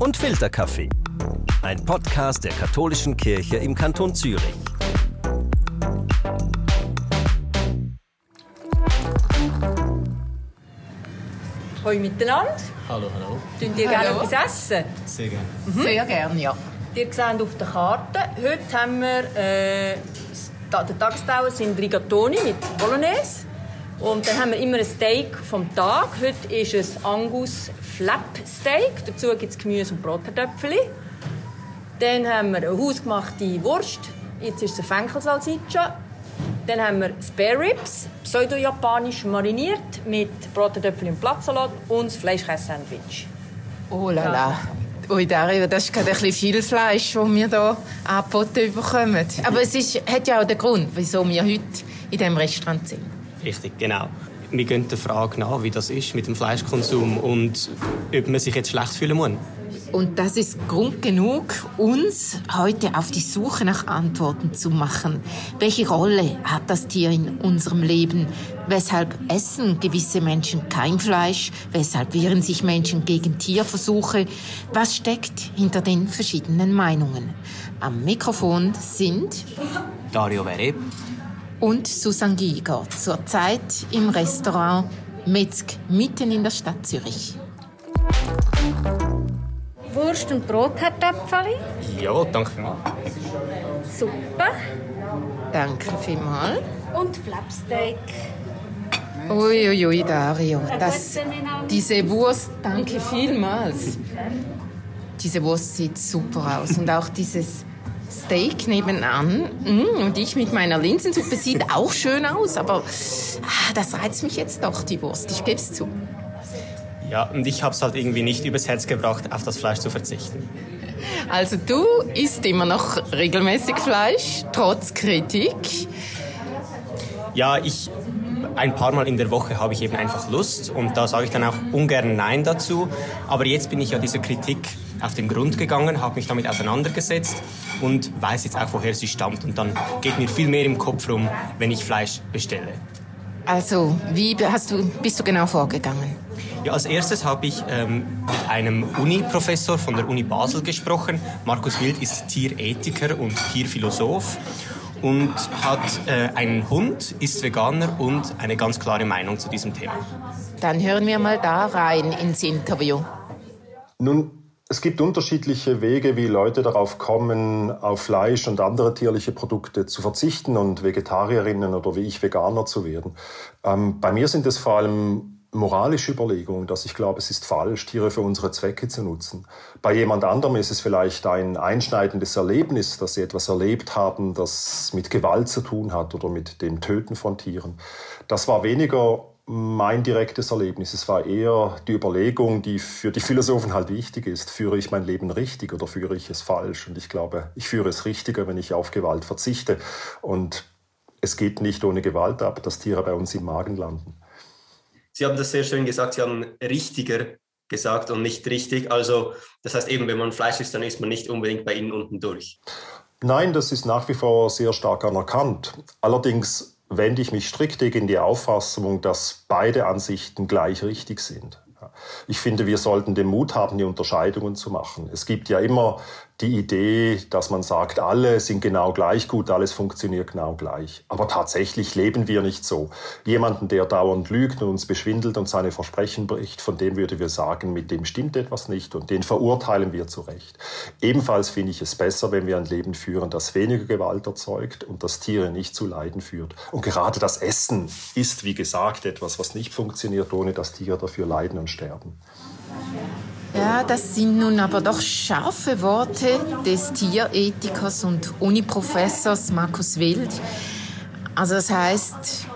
und Filterkaffee. Ein Podcast der katholischen Kirche im Kanton Zürich. Hallo miteinander. Hallo, hallo. Tun ihr gerne etwas essen? Sehr gerne. Sehr gerne, ja. Ihr seht auf der Karte, heute haben wir, äh, der Tagestauer sind Rigatoni mit Bolognese. Und dann haben wir immer ein Steak vom Tag. Heute ist es Angus Flap Steak. Dazu gibt es Gemüse und Brotkartoffeln. Dann haben wir eine hausgemachte Wurst. Jetzt ist es eine Fenkelsalsiccia. Dann haben wir Spare Ribs, pseudo-japanisch mariniert mit Brotkartoffeln und Blattsalat und das Fleischkäse-Sandwich. Oh la la. Ui, Dario, das ist gerade ein bisschen viel Fleisch, das wir hier angeboten bekommen. Aber es ist, hat ja auch den Grund, wieso wir heute in diesem Restaurant sind. Richtig, genau. Wir gehen der Frage nach, wie das ist mit dem Fleischkonsum und ob man sich jetzt schlecht fühlen muss. Und das ist Grund genug, uns heute auf die Suche nach Antworten zu machen. Welche Rolle hat das Tier in unserem Leben? Weshalb essen gewisse Menschen kein Fleisch? Weshalb wehren sich Menschen gegen Tierversuche? Was steckt hinter den verschiedenen Meinungen? Am Mikrofon sind Dario Vereb. Und Susan Giger, zurzeit im Restaurant Metzg, mitten in der Stadt Zürich. Wurst und Brotkartoffeln. Ja, danke vielmals. Suppe Danke vielmals. und Flapsteak. Uiuiui, ui, Dario. Das, diese Wurst, danke vielmals. Diese Wurst sieht super aus. Und auch dieses Steak nebenan. Mm, Und ich mit meiner Linsensuppe sieht auch schön aus. Aber ah, das reizt mich jetzt doch, die Wurst. Ich gebe es zu. Ja, und ich habe es halt irgendwie nicht übers Herz gebracht, auf das Fleisch zu verzichten. Also du isst immer noch regelmäßig Fleisch, trotz Kritik. Ja, ich ein paar Mal in der Woche habe ich eben einfach Lust und da sage ich dann auch ungern Nein dazu. Aber jetzt bin ich ja dieser Kritik auf den Grund gegangen, habe mich damit auseinandergesetzt und weiß jetzt auch, woher sie stammt. Und dann geht mir viel mehr im Kopf rum, wenn ich Fleisch bestelle. Also, wie hast du, bist du genau vorgegangen? Ja, als erstes habe ich ähm, mit einem Uni-Professor von der Uni Basel gesprochen. Markus Wild ist Tierethiker und Tierphilosoph und hat äh, einen Hund, ist Veganer und eine ganz klare Meinung zu diesem Thema. Dann hören wir mal da rein ins Interview. Nun, es gibt unterschiedliche Wege, wie Leute darauf kommen, auf Fleisch und andere tierliche Produkte zu verzichten und Vegetarierinnen oder wie ich Veganer zu werden. Ähm, bei mir sind es vor allem moralische Überlegungen, dass ich glaube, es ist falsch, Tiere für unsere Zwecke zu nutzen. Bei jemand anderem ist es vielleicht ein einschneidendes Erlebnis, dass sie etwas erlebt haben, das mit Gewalt zu tun hat oder mit dem Töten von Tieren. Das war weniger mein direktes Erlebnis. Es war eher die Überlegung, die für die Philosophen halt wichtig ist. Führe ich mein Leben richtig oder führe ich es falsch? Und ich glaube, ich führe es richtiger, wenn ich auf Gewalt verzichte. Und es geht nicht ohne Gewalt ab, dass Tiere bei uns im Magen landen. Sie haben das sehr schön gesagt, Sie haben richtiger gesagt und nicht richtig. Also das heißt eben, wenn man Fleisch isst, dann ist man nicht unbedingt bei Ihnen unten durch. Nein, das ist nach wie vor sehr stark anerkannt. Allerdings wende ich mich strikt gegen die Auffassung, dass beide Ansichten gleich richtig sind. Ich finde, wir sollten den Mut haben, die Unterscheidungen zu machen. Es gibt ja immer die Idee, dass man sagt, alle sind genau gleich gut, alles funktioniert genau gleich. Aber tatsächlich leben wir nicht so. Jemanden, der dauernd lügt und uns beschwindelt und seine Versprechen bricht, von dem würde wir sagen, mit dem stimmt etwas nicht und den verurteilen wir zu Recht. Ebenfalls finde ich es besser, wenn wir ein Leben führen, das weniger Gewalt erzeugt und das Tiere nicht zu Leiden führt. Und gerade das Essen ist, wie gesagt, etwas, was nicht funktioniert, ohne dass Tiere dafür leiden und sterben. Ja, das sind nun aber doch scharfe Worte des Tierethikers und Uniprofessors Markus Wild. Also das heißt,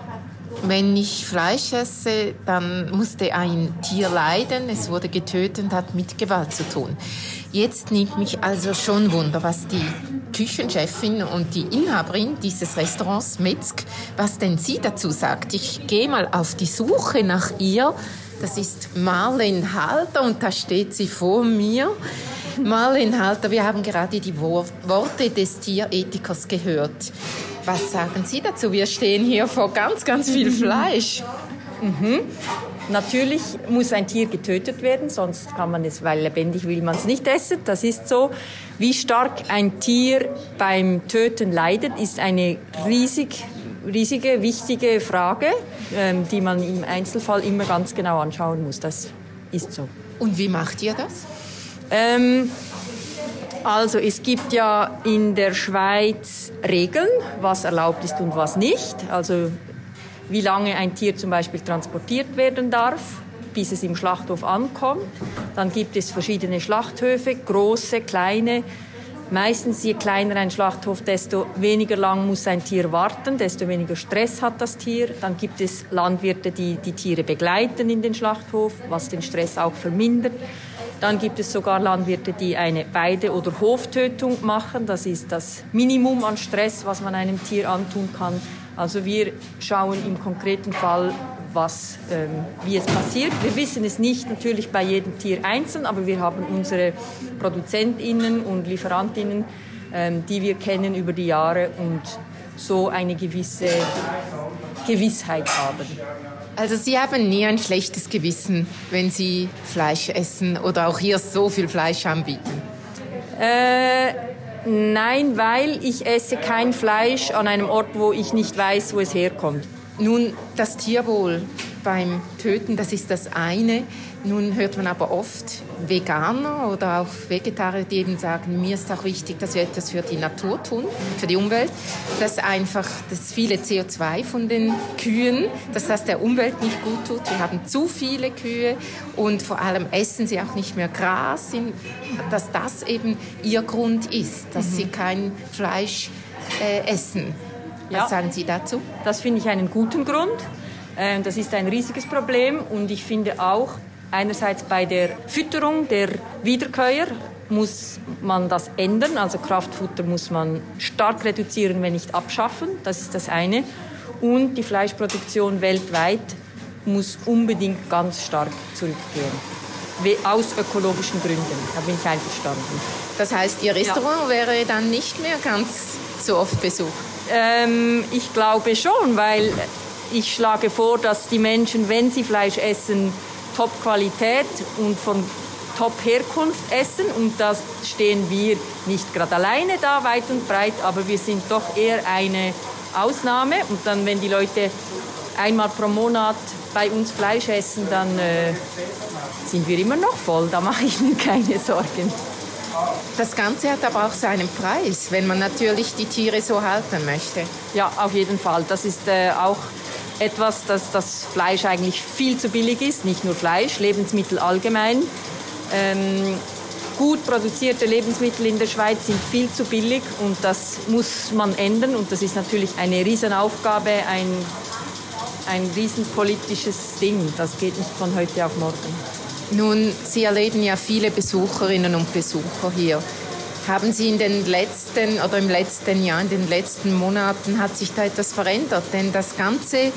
wenn ich Fleisch esse, dann musste ein Tier leiden, es wurde getötet und hat mit Gewalt zu tun. Jetzt nimmt mich also schon Wunder, was die Küchenchefin und die Inhaberin dieses Restaurants Metzg, was denn sie dazu sagt. Ich gehe mal auf die Suche nach ihr. Das ist Marlene Halter und da steht sie vor mir. Marlene Halter, wir haben gerade die Wor Worte des Tierethikers gehört. Was sagen Sie dazu? Wir stehen hier vor ganz, ganz viel Fleisch. Natürlich muss ein Tier getötet werden, sonst kann man es, weil lebendig will man es nicht essen. Das ist so. Wie stark ein Tier beim Töten leidet, ist eine riesig, riesige, wichtige Frage, ähm, die man im Einzelfall immer ganz genau anschauen muss. Das ist so. Und wie macht ihr das? Ähm, also es gibt ja in der Schweiz Regeln, was erlaubt ist und was nicht. Also wie lange ein Tier zum Beispiel transportiert werden darf, bis es im Schlachthof ankommt. Dann gibt es verschiedene Schlachthöfe, große, kleine. Meistens je kleiner ein Schlachthof, desto weniger lang muss ein Tier warten, desto weniger Stress hat das Tier. Dann gibt es Landwirte, die die Tiere begleiten in den Schlachthof, was den Stress auch vermindert. Dann gibt es sogar Landwirte, die eine Weide- oder Hoftötung machen. Das ist das Minimum an Stress, was man einem Tier antun kann. Also wir schauen im konkreten Fall, was, ähm, wie es passiert. Wir wissen es nicht natürlich bei jedem Tier einzeln, aber wir haben unsere ProduzentInnen und LieferantInnen, ähm, die wir kennen über die Jahre und so eine gewisse Gewissheit haben. Also Sie haben nie ein schlechtes Gewissen, wenn Sie Fleisch essen oder auch hier so viel Fleisch anbieten? Äh, nein, weil ich esse kein Fleisch an einem Ort, wo ich nicht weiß, wo es herkommt. Nun, das Tierwohl beim Töten, das ist das eine. Nun hört man aber oft Veganer oder auch Vegetarier, die eben sagen, mir ist auch wichtig, dass wir etwas für die Natur tun, für die Umwelt, dass einfach das viele CO2 von den Kühen, dass das der Umwelt nicht gut tut. Wir haben zu viele Kühe und vor allem essen sie auch nicht mehr Gras, dass das eben ihr Grund ist, dass mhm. sie kein Fleisch äh, essen. Was ja. sagen Sie dazu? Das finde ich einen guten Grund. Ähm, das ist ein riesiges Problem und ich finde auch, einerseits bei der Fütterung der Wiederkäuer muss man das ändern. Also Kraftfutter muss man stark reduzieren, wenn nicht abschaffen. Das ist das eine. Und die Fleischproduktion weltweit muss unbedingt ganz stark zurückgehen. Aus ökologischen Gründen. Da bin ich einverstanden. Das heißt, Ihr Restaurant ja. wäre dann nicht mehr ganz so oft besucht? Ähm, ich glaube schon, weil ich schlage vor, dass die Menschen, wenn sie Fleisch essen, Top-Qualität und von Top-Herkunft essen. Und da stehen wir nicht gerade alleine da, weit und breit, aber wir sind doch eher eine Ausnahme. Und dann, wenn die Leute einmal pro Monat bei uns Fleisch essen, dann äh, sind wir immer noch voll. Da mache ich mir keine Sorgen. Das Ganze hat aber auch seinen Preis, wenn man natürlich die Tiere so halten möchte. Ja, auf jeden Fall. Das ist äh, auch etwas, dass das Fleisch eigentlich viel zu billig ist. Nicht nur Fleisch, Lebensmittel allgemein. Ähm, gut produzierte Lebensmittel in der Schweiz sind viel zu billig und das muss man ändern. Und das ist natürlich eine Riesenaufgabe, ein, ein riesenpolitisches Ding. Das geht nicht von heute auf morgen. Nun, Sie erleben ja viele Besucherinnen und Besucher hier. Haben Sie in den letzten oder im letzten Jahr, in den letzten Monaten, hat sich da etwas verändert? Denn das Ganze,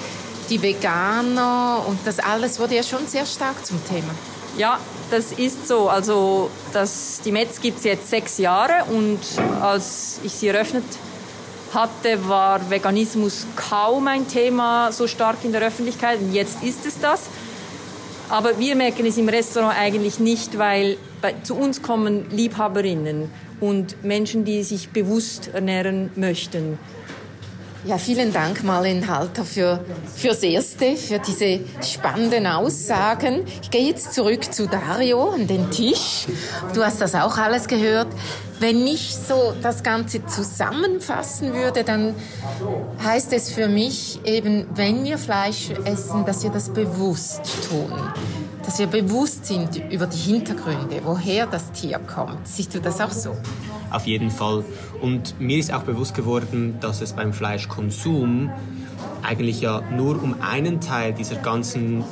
die Veganer und das alles wurde ja schon sehr stark zum Thema. Ja, das ist so. Also das, die Metz gibt es jetzt sechs Jahre und als ich sie eröffnet hatte, war Veganismus kaum ein Thema so stark in der Öffentlichkeit. Und jetzt ist es das. Aber wir merken es im Restaurant eigentlich nicht, weil bei, zu uns kommen Liebhaberinnen und Menschen, die sich bewusst ernähren möchten. Ja, vielen Dank, Marlene Halter, für, fürs Erste, für diese spannenden Aussagen. Ich gehe jetzt zurück zu Dario an den Tisch. Du hast das auch alles gehört. Wenn ich so das Ganze zusammenfassen würde, dann heißt es für mich eben, wenn wir Fleisch essen, dass wir das bewusst tun. Dass wir bewusst sind über die Hintergründe, woher das Tier kommt. Siehst du das auch so? Auf jeden Fall. Und mir ist auch bewusst geworden, dass es beim Fleischkonsum eigentlich ja nur um einen Teil dieser ganzen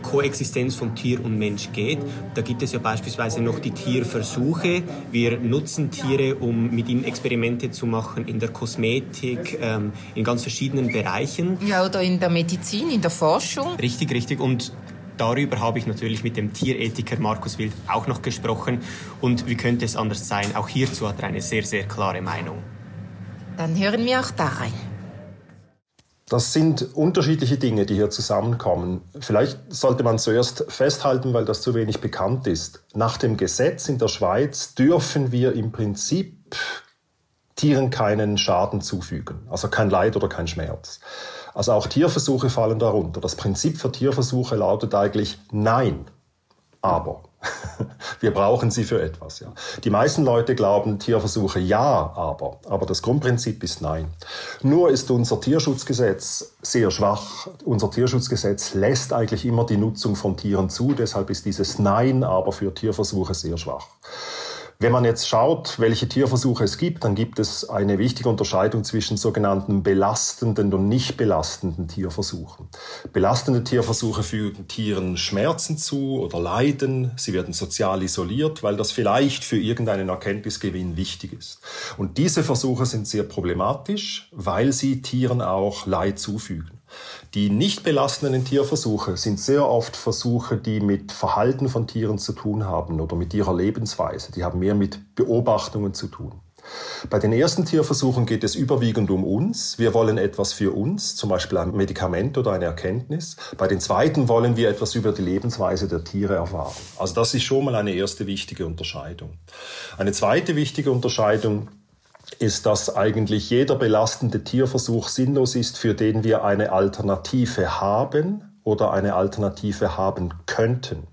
Koexistenz von Tier und Mensch geht. Da gibt es ja beispielsweise noch die Tierversuche. Wir nutzen Tiere, um mit ihnen Experimente zu machen in der Kosmetik, ähm, in ganz verschiedenen Bereichen. Ja, oder in der Medizin, in der Forschung. Richtig, richtig. Und Darüber habe ich natürlich mit dem Tierethiker Markus Wild auch noch gesprochen. Und wie könnte es anders sein? Auch hierzu hat er eine sehr, sehr klare Meinung. Dann hören wir auch da rein. Das sind unterschiedliche Dinge, die hier zusammenkommen. Vielleicht sollte man zuerst festhalten, weil das zu wenig bekannt ist. Nach dem Gesetz in der Schweiz dürfen wir im Prinzip Tieren keinen Schaden zufügen, also kein Leid oder kein Schmerz. Also auch Tierversuche fallen darunter. Das Prinzip für Tierversuche lautet eigentlich Nein, aber. Wir brauchen sie für etwas. Ja. Die meisten Leute glauben Tierversuche ja, aber. Aber das Grundprinzip ist nein. Nur ist unser Tierschutzgesetz sehr schwach. Unser Tierschutzgesetz lässt eigentlich immer die Nutzung von Tieren zu. Deshalb ist dieses Nein aber für Tierversuche sehr schwach. Wenn man jetzt schaut, welche Tierversuche es gibt, dann gibt es eine wichtige Unterscheidung zwischen sogenannten belastenden und nicht belastenden Tierversuchen. Belastende Tierversuche fügen Tieren Schmerzen zu oder Leiden. Sie werden sozial isoliert, weil das vielleicht für irgendeinen Erkenntnisgewinn wichtig ist. Und diese Versuche sind sehr problematisch, weil sie Tieren auch Leid zufügen. Die nicht belastenden Tierversuche sind sehr oft Versuche, die mit Verhalten von Tieren zu tun haben oder mit ihrer Lebensweise. Die haben mehr mit Beobachtungen zu tun. Bei den ersten Tierversuchen geht es überwiegend um uns. Wir wollen etwas für uns, zum Beispiel ein Medikament oder eine Erkenntnis. Bei den zweiten wollen wir etwas über die Lebensweise der Tiere erfahren. Also das ist schon mal eine erste wichtige Unterscheidung. Eine zweite wichtige Unterscheidung ist, dass eigentlich jeder belastende Tierversuch sinnlos ist, für den wir eine Alternative haben oder eine Alternative haben könnten.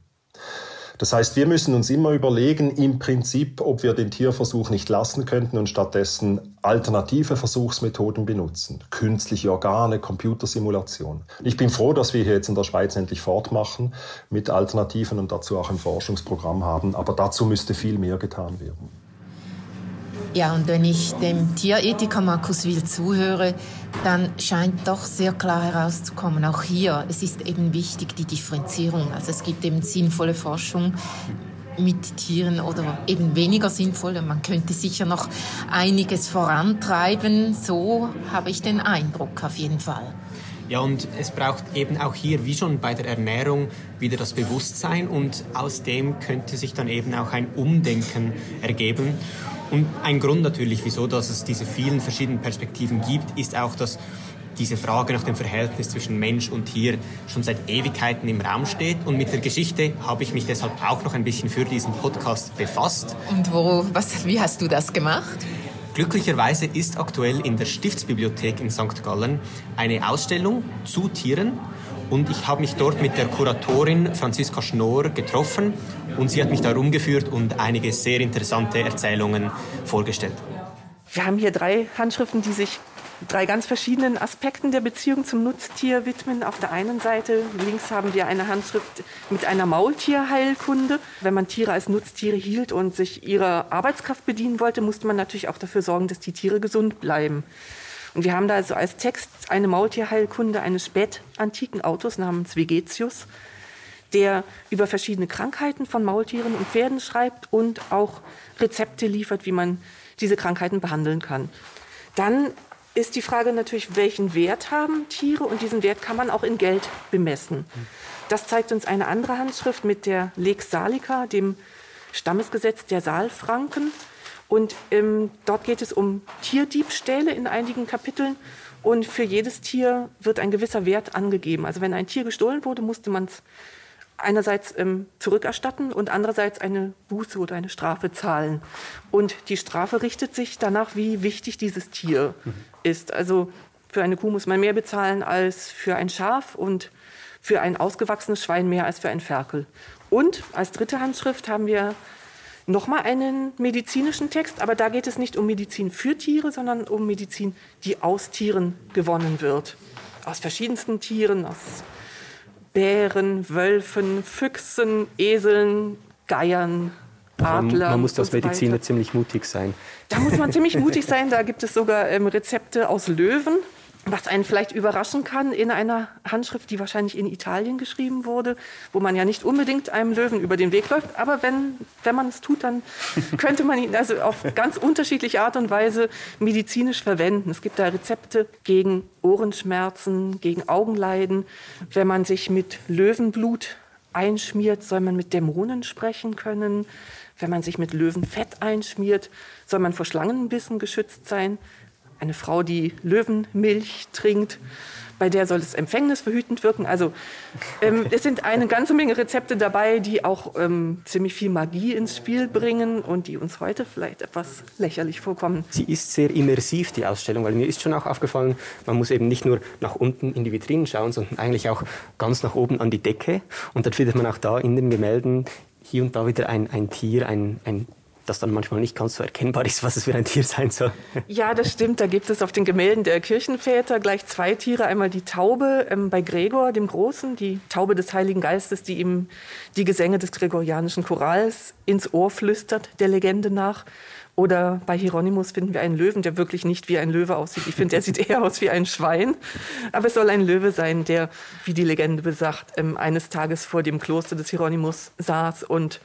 Das heißt, wir müssen uns immer überlegen, im Prinzip, ob wir den Tierversuch nicht lassen könnten und stattdessen alternative Versuchsmethoden benutzen. Künstliche Organe, Computersimulation. Ich bin froh, dass wir hier jetzt in der Schweiz endlich fortmachen mit Alternativen und dazu auch ein Forschungsprogramm haben. Aber dazu müsste viel mehr getan werden. Ja, und wenn ich dem Tierethiker Markus Will zuhöre, dann scheint doch sehr klar herauszukommen, auch hier, es ist eben wichtig, die Differenzierung. Also es gibt eben sinnvolle Forschung mit Tieren oder eben weniger sinnvolle. Man könnte sicher noch einiges vorantreiben. So habe ich den Eindruck auf jeden Fall. Ja, und es braucht eben auch hier, wie schon bei der Ernährung, wieder das Bewusstsein und aus dem könnte sich dann eben auch ein Umdenken ergeben. Und ein Grund natürlich, wieso dass es diese vielen verschiedenen Perspektiven gibt, ist auch, dass diese Frage nach dem Verhältnis zwischen Mensch und Tier schon seit Ewigkeiten im Raum steht. Und mit der Geschichte habe ich mich deshalb auch noch ein bisschen für diesen Podcast befasst. Und wo, was, wie hast du das gemacht? Glücklicherweise ist aktuell in der Stiftsbibliothek in St. Gallen eine Ausstellung zu Tieren und ich habe mich dort mit der Kuratorin Franziska Schnorr getroffen und sie hat mich da rumgeführt und einige sehr interessante Erzählungen vorgestellt. Wir haben hier drei Handschriften, die sich drei ganz verschiedenen Aspekten der Beziehung zum Nutztier widmen. Auf der einen Seite links haben wir eine Handschrift mit einer Maultierheilkunde. Wenn man Tiere als Nutztiere hielt und sich ihrer Arbeitskraft bedienen wollte, musste man natürlich auch dafür sorgen, dass die Tiere gesund bleiben. Und wir haben da also als Text eine Maultierheilkunde eines spätantiken Autors namens Vegetius, der über verschiedene Krankheiten von Maultieren und Pferden schreibt und auch Rezepte liefert, wie man diese Krankheiten behandeln kann. Dann ist die Frage natürlich, welchen Wert haben Tiere und diesen Wert kann man auch in Geld bemessen. Das zeigt uns eine andere Handschrift mit der Lex Salica, dem Stammesgesetz der Saalfranken. Und ähm, dort geht es um Tierdiebstähle in einigen Kapiteln. Und für jedes Tier wird ein gewisser Wert angegeben. Also wenn ein Tier gestohlen wurde, musste man es einerseits ähm, zurückerstatten und andererseits eine Buße oder eine Strafe zahlen. Und die Strafe richtet sich danach, wie wichtig dieses Tier mhm. ist. Also für eine Kuh muss man mehr bezahlen als für ein Schaf und für ein ausgewachsenes Schwein mehr als für ein Ferkel. Und als dritte Handschrift haben wir nochmal einen medizinischen Text, aber da geht es nicht um Medizin für Tiere, sondern um Medizin, die aus Tieren gewonnen wird. Aus verschiedensten Tieren, aus Bären, Wölfen, Füchsen, Eseln, Geiern, Adler. Man, man muss als Mediziner ziemlich mutig sein. Da muss man ziemlich mutig sein. Da gibt es sogar ähm, Rezepte aus Löwen was einen vielleicht überraschen kann in einer Handschrift, die wahrscheinlich in Italien geschrieben wurde, wo man ja nicht unbedingt einem Löwen über den Weg läuft. Aber wenn, wenn man es tut, dann könnte man ihn also auf ganz unterschiedliche Art und Weise medizinisch verwenden. Es gibt da Rezepte gegen Ohrenschmerzen, gegen Augenleiden. Wenn man sich mit Löwenblut einschmiert, soll man mit Dämonen sprechen können. Wenn man sich mit Löwenfett einschmiert, soll man vor Schlangenbissen geschützt sein. Eine Frau, die Löwenmilch trinkt bei der soll es empfängnisverhütend wirken. Also ähm, es sind eine ganze Menge Rezepte dabei, die auch ähm, ziemlich viel Magie ins Spiel bringen und die uns heute vielleicht etwas lächerlich vorkommen. Sie ist sehr immersiv, die Ausstellung, weil mir ist schon auch aufgefallen, man muss eben nicht nur nach unten in die Vitrinen schauen, sondern eigentlich auch ganz nach oben an die Decke. Und dann findet man auch da in den Gemälden hier und da wieder ein, ein Tier, ein, ein das dann manchmal nicht ganz so erkennbar ist, was es für ein Tier sein soll. Ja, das stimmt. Da gibt es auf den Gemälden der Kirchenväter gleich zwei Tiere. Einmal die Taube ähm, bei Gregor, dem Großen, die Taube des Heiligen Geistes, die ihm die Gesänge des gregorianischen Chorals ins Ohr flüstert, der Legende nach. Oder bei Hieronymus finden wir einen Löwen, der wirklich nicht wie ein Löwe aussieht. Ich finde, der sieht eher aus wie ein Schwein. Aber es soll ein Löwe sein, der, wie die Legende besagt, ähm, eines Tages vor dem Kloster des Hieronymus saß und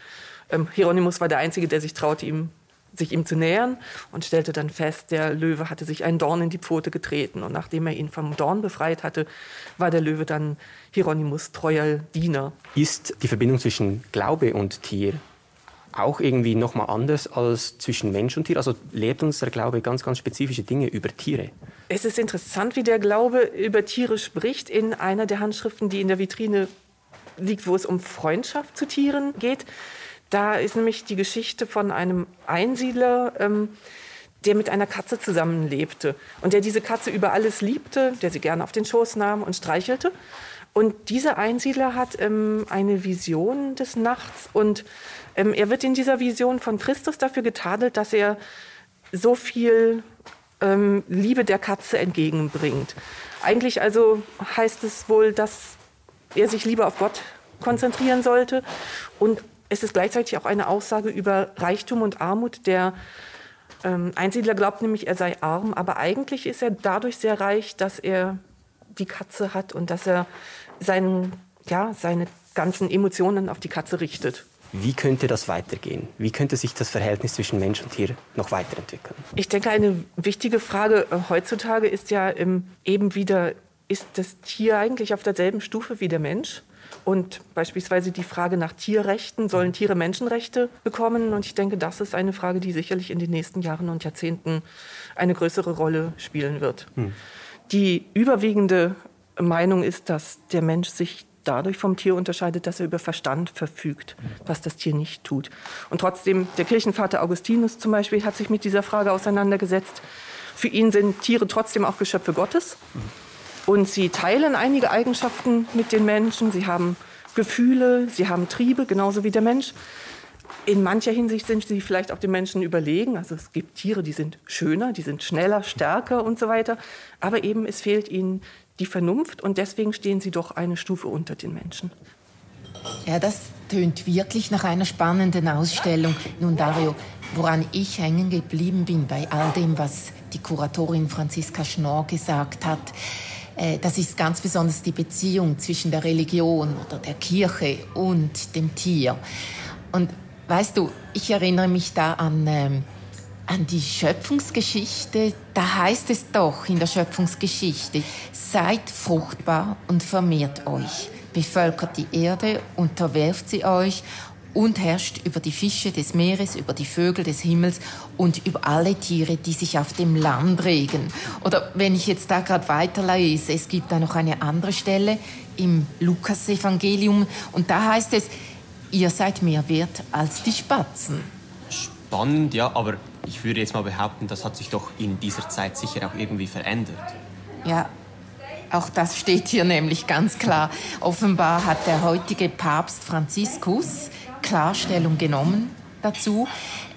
ähm, Hieronymus war der Einzige, der sich traute, ihm, sich ihm zu nähern und stellte dann fest, der Löwe hatte sich einen Dorn in die Pfote getreten. Und nachdem er ihn vom Dorn befreit hatte, war der Löwe dann Hieronymus treuer Diener. Ist die Verbindung zwischen Glaube und Tier auch irgendwie nochmal anders als zwischen Mensch und Tier? Also lehrt uns der Glaube ganz, ganz spezifische Dinge über Tiere? Es ist interessant, wie der Glaube über Tiere spricht in einer der Handschriften, die in der Vitrine liegt, wo es um Freundschaft zu Tieren geht. Da ist nämlich die Geschichte von einem Einsiedler, ähm, der mit einer Katze zusammenlebte und der diese Katze über alles liebte, der sie gerne auf den Schoß nahm und streichelte. Und dieser Einsiedler hat ähm, eine Vision des Nachts und ähm, er wird in dieser Vision von Christus dafür getadelt, dass er so viel ähm, Liebe der Katze entgegenbringt. Eigentlich also heißt es wohl, dass er sich lieber auf Gott konzentrieren sollte und es ist gleichzeitig auch eine Aussage über Reichtum und Armut. Der ähm, Einsiedler glaubt nämlich, er sei arm, aber eigentlich ist er dadurch sehr reich, dass er die Katze hat und dass er seinen, ja, seine ganzen Emotionen auf die Katze richtet. Wie könnte das weitergehen? Wie könnte sich das Verhältnis zwischen Mensch und Tier noch weiterentwickeln? Ich denke, eine wichtige Frage äh, heutzutage ist ja ähm, eben wieder, ist das Tier eigentlich auf derselben Stufe wie der Mensch? Und beispielsweise die Frage nach Tierrechten, sollen Tiere Menschenrechte bekommen? Und ich denke, das ist eine Frage, die sicherlich in den nächsten Jahren und Jahrzehnten eine größere Rolle spielen wird. Hm. Die überwiegende Meinung ist, dass der Mensch sich dadurch vom Tier unterscheidet, dass er über Verstand verfügt, was das Tier nicht tut. Und trotzdem, der Kirchenvater Augustinus zum Beispiel hat sich mit dieser Frage auseinandergesetzt. Für ihn sind Tiere trotzdem auch Geschöpfe Gottes. Und sie teilen einige Eigenschaften mit den Menschen. Sie haben Gefühle, sie haben Triebe, genauso wie der Mensch. In mancher Hinsicht sind sie vielleicht auch den Menschen überlegen. Also es gibt Tiere, die sind schöner, die sind schneller, stärker und so weiter. Aber eben es fehlt ihnen die Vernunft und deswegen stehen sie doch eine Stufe unter den Menschen. Ja, das tönt wirklich nach einer spannenden Ausstellung. Nun, Dario, woran ich hängen geblieben bin bei all dem, was die Kuratorin Franziska Schnorr gesagt hat, das ist ganz besonders die Beziehung zwischen der Religion oder der Kirche und dem Tier. Und weißt du, ich erinnere mich da an, ähm, an die Schöpfungsgeschichte. Da heißt es doch in der Schöpfungsgeschichte, seid fruchtbar und vermehrt euch, bevölkert die Erde, unterwerft sie euch und herrscht über die Fische des Meeres, über die Vögel des Himmels und über alle Tiere, die sich auf dem Land regen. Oder wenn ich jetzt da gerade weiterlese, es gibt da noch eine andere Stelle im Lukas-Evangelium und da heißt es, ihr seid mehr wert als die Spatzen. Spannend, ja, aber ich würde jetzt mal behaupten, das hat sich doch in dieser Zeit sicher auch irgendwie verändert. Ja, auch das steht hier nämlich ganz klar. Offenbar hat der heutige Papst Franziskus Klarstellung genommen dazu.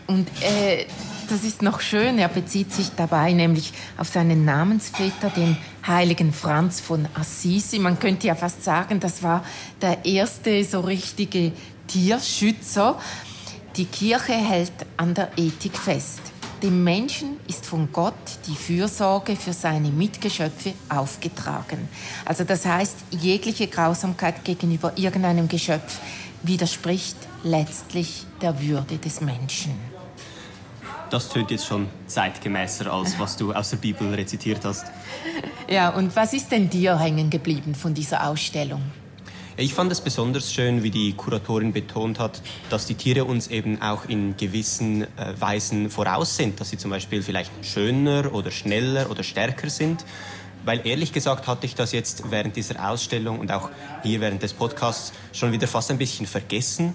Und äh, das ist noch schön, er bezieht sich dabei nämlich auf seinen Namensväter, den heiligen Franz von Assisi. Man könnte ja fast sagen, das war der erste so richtige Tierschützer. Die Kirche hält an der Ethik fest. Dem Menschen ist von Gott die Fürsorge für seine Mitgeschöpfe aufgetragen. Also das heißt, jegliche Grausamkeit gegenüber irgendeinem Geschöpf widerspricht letztlich der Würde des Menschen. Das tönt jetzt schon zeitgemäßer, als was du aus der Bibel rezitiert hast. Ja, und was ist denn dir hängen geblieben von dieser Ausstellung? Ich fand es besonders schön, wie die Kuratorin betont hat, dass die Tiere uns eben auch in gewissen äh, Weisen voraus sind, dass sie zum Beispiel vielleicht schöner oder schneller oder stärker sind. Weil ehrlich gesagt hatte ich das jetzt während dieser Ausstellung und auch hier während des Podcasts schon wieder fast ein bisschen vergessen.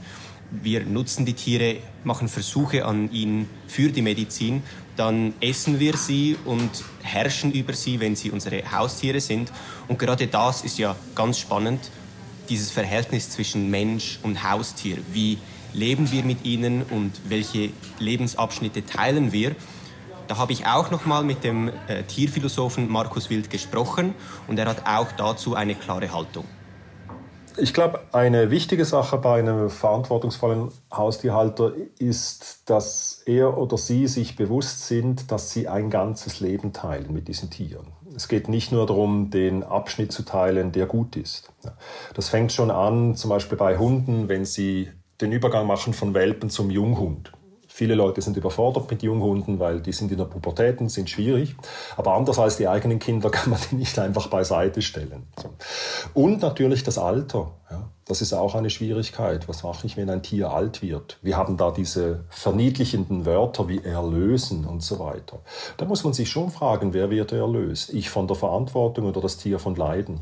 Wir nutzen die Tiere, machen Versuche an ihnen für die Medizin, dann essen wir sie und herrschen über sie, wenn sie unsere Haustiere sind. Und gerade das ist ja ganz spannend, dieses Verhältnis zwischen Mensch und Haustier. Wie leben wir mit ihnen und welche Lebensabschnitte teilen wir? Da habe ich auch noch mal mit dem äh, Tierphilosophen Markus Wild gesprochen und er hat auch dazu eine klare Haltung. Ich glaube, eine wichtige Sache bei einem verantwortungsvollen Haustierhalter ist, dass er oder sie sich bewusst sind, dass sie ein ganzes Leben teilen mit diesen Tieren. Es geht nicht nur darum, den Abschnitt zu teilen, der gut ist. Das fängt schon an, zum Beispiel bei Hunden, wenn sie den Übergang machen von Welpen zum Junghund. Viele Leute sind überfordert mit Junghunden, weil die sind in der Pubertät und sind schwierig. Aber anders als die eigenen Kinder kann man die nicht einfach beiseite stellen. Und natürlich das Alter. Ja. Das ist auch eine Schwierigkeit. Was mache ich, wenn ein Tier alt wird? Wir haben da diese verniedlichenden Wörter wie erlösen und so weiter. Da muss man sich schon fragen, wer wird erlöst? Ich von der Verantwortung oder das Tier von Leiden?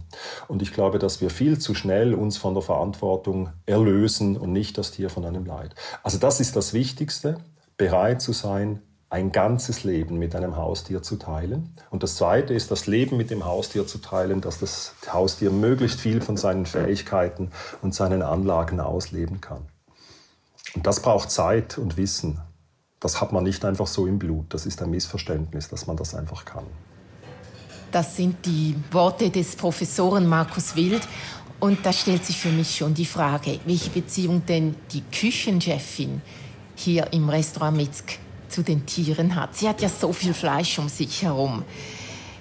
Und ich glaube, dass wir viel zu schnell uns von der Verantwortung erlösen und nicht das Tier von einem Leid. Also das ist das Wichtigste, bereit zu sein, ein ganzes Leben mit einem Haustier zu teilen. Und das Zweite ist, das Leben mit dem Haustier zu teilen, dass das Haustier möglichst viel von seinen Fähigkeiten und seinen Anlagen ausleben kann. Und das braucht Zeit und Wissen. Das hat man nicht einfach so im Blut. Das ist ein Missverständnis, dass man das einfach kann. Das sind die Worte des Professoren Markus Wild. Und da stellt sich für mich schon die Frage, welche Beziehung denn die Küchenchefin hier im Restaurant Mitzk zu den Tieren hat. Sie hat ja so viel Fleisch um sich herum.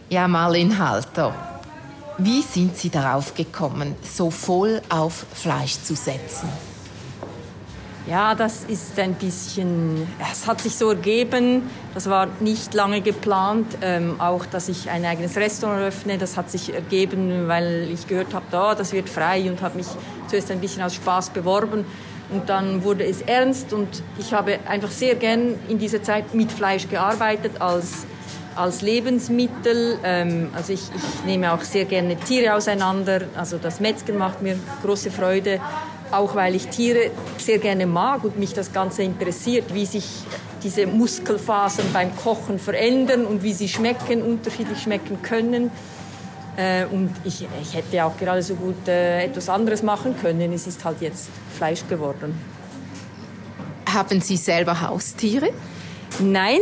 Ja, Marlene Halter, wie sind Sie darauf gekommen, so voll auf Fleisch zu setzen? Ja, das ist ein bisschen, es hat sich so ergeben, das war nicht lange geplant, ähm, auch dass ich ein eigenes Restaurant öffne, das hat sich ergeben, weil ich gehört habe, da, das wird frei und habe mich zuerst ein bisschen aus Spaß beworben und dann wurde es ernst und ich habe einfach sehr gern in dieser Zeit mit Fleisch gearbeitet als, als Lebensmittel. Ähm, also ich, ich nehme auch sehr gerne Tiere auseinander. Also das Metzger macht mir große Freude, auch weil ich Tiere sehr gerne mag und mich das Ganze interessiert, wie sich diese Muskelfasern beim Kochen verändern und wie sie schmecken, unterschiedlich schmecken können. Äh, und ich, ich hätte auch gerade so gut äh, etwas anderes machen können. Es ist halt jetzt Fleisch geworden. Haben Sie selber Haustiere? Nein,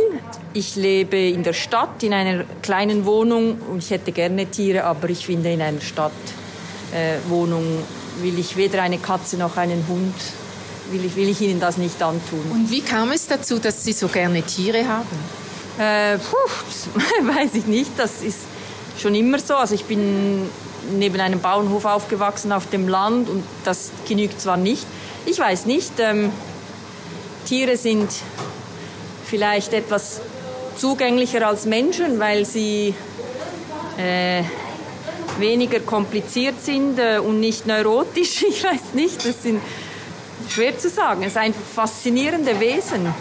ich lebe in der Stadt, in einer kleinen Wohnung. Und ich hätte gerne Tiere, aber ich finde, in einer Stadtwohnung äh, will ich weder eine Katze noch einen Hund. Will ich, will ich Ihnen das nicht antun. Und wie kam es dazu, dass Sie so gerne Tiere haben? Äh, puh, weiß ich nicht. Das ist schon immer so. Also ich bin neben einem Bauernhof aufgewachsen auf dem Land und das genügt zwar nicht. Ich weiß nicht, ähm, Tiere sind vielleicht etwas zugänglicher als Menschen, weil sie äh, weniger kompliziert sind äh, und nicht neurotisch. Ich weiß nicht, das sind schwer zu sagen. Es sind faszinierende Wesen.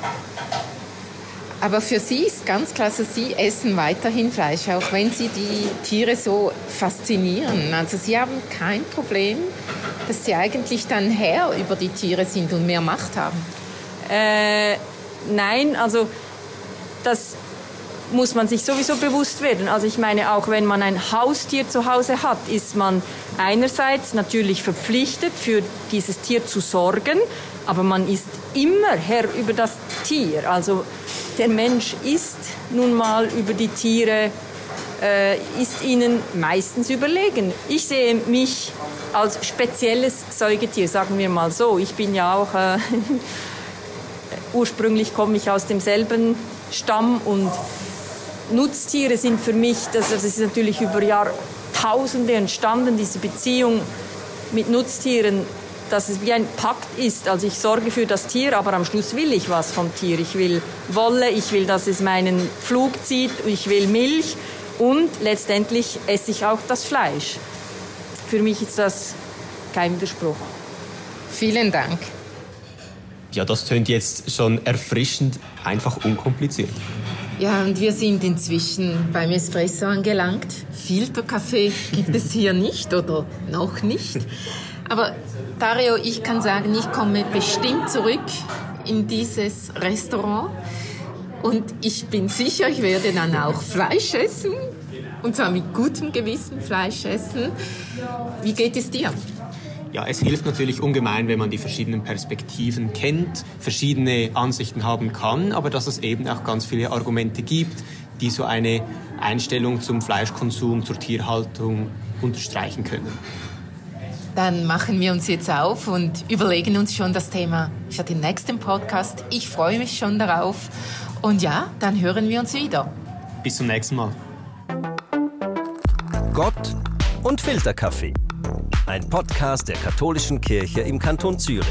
Aber für Sie ist ganz klar, also Sie essen weiterhin Fleisch, auch wenn Sie die Tiere so faszinieren. Also Sie haben kein Problem, dass Sie eigentlich dann Herr über die Tiere sind und mehr Macht haben. Äh, nein, also das muss man sich sowieso bewusst werden. Also ich meine, auch wenn man ein Haustier zu Hause hat, ist man einerseits natürlich verpflichtet, für dieses Tier zu sorgen, aber man ist immer Herr über das Tier. Also der Mensch ist nun mal über die Tiere, äh, ist ihnen meistens überlegen. Ich sehe mich als spezielles Säugetier, sagen wir mal so. Ich bin ja auch, äh, ursprünglich komme ich aus demselben Stamm und Nutztiere sind für mich, das, das ist natürlich über Jahrtausende entstanden, diese Beziehung mit Nutztieren dass es wie ein Pakt ist. Also ich sorge für das Tier, aber am Schluss will ich was vom Tier. Ich will Wolle, ich will, dass es meinen Flug zieht, ich will Milch und letztendlich esse ich auch das Fleisch. Für mich ist das kein Widerspruch. Vielen Dank. Ja, das tönt jetzt schon erfrischend, einfach unkompliziert. Ja, und wir sind inzwischen beim Espresso angelangt. Filterkaffee gibt es hier nicht oder noch nicht. Aber Dario, ich kann sagen, ich komme bestimmt zurück in dieses Restaurant. Und ich bin sicher, ich werde dann auch Fleisch essen. Und zwar mit gutem Gewissen Fleisch essen. Wie geht es dir? Ja, es hilft natürlich ungemein, wenn man die verschiedenen Perspektiven kennt, verschiedene Ansichten haben kann, aber dass es eben auch ganz viele Argumente gibt, die so eine Einstellung zum Fleischkonsum, zur Tierhaltung unterstreichen können. Dann machen wir uns jetzt auf und überlegen uns schon das Thema für den nächsten Podcast. Ich freue mich schon darauf. Und ja, dann hören wir uns wieder. Bis zum nächsten Mal. Gott und Filterkaffee. Ein Podcast der katholischen Kirche im Kanton Zürich.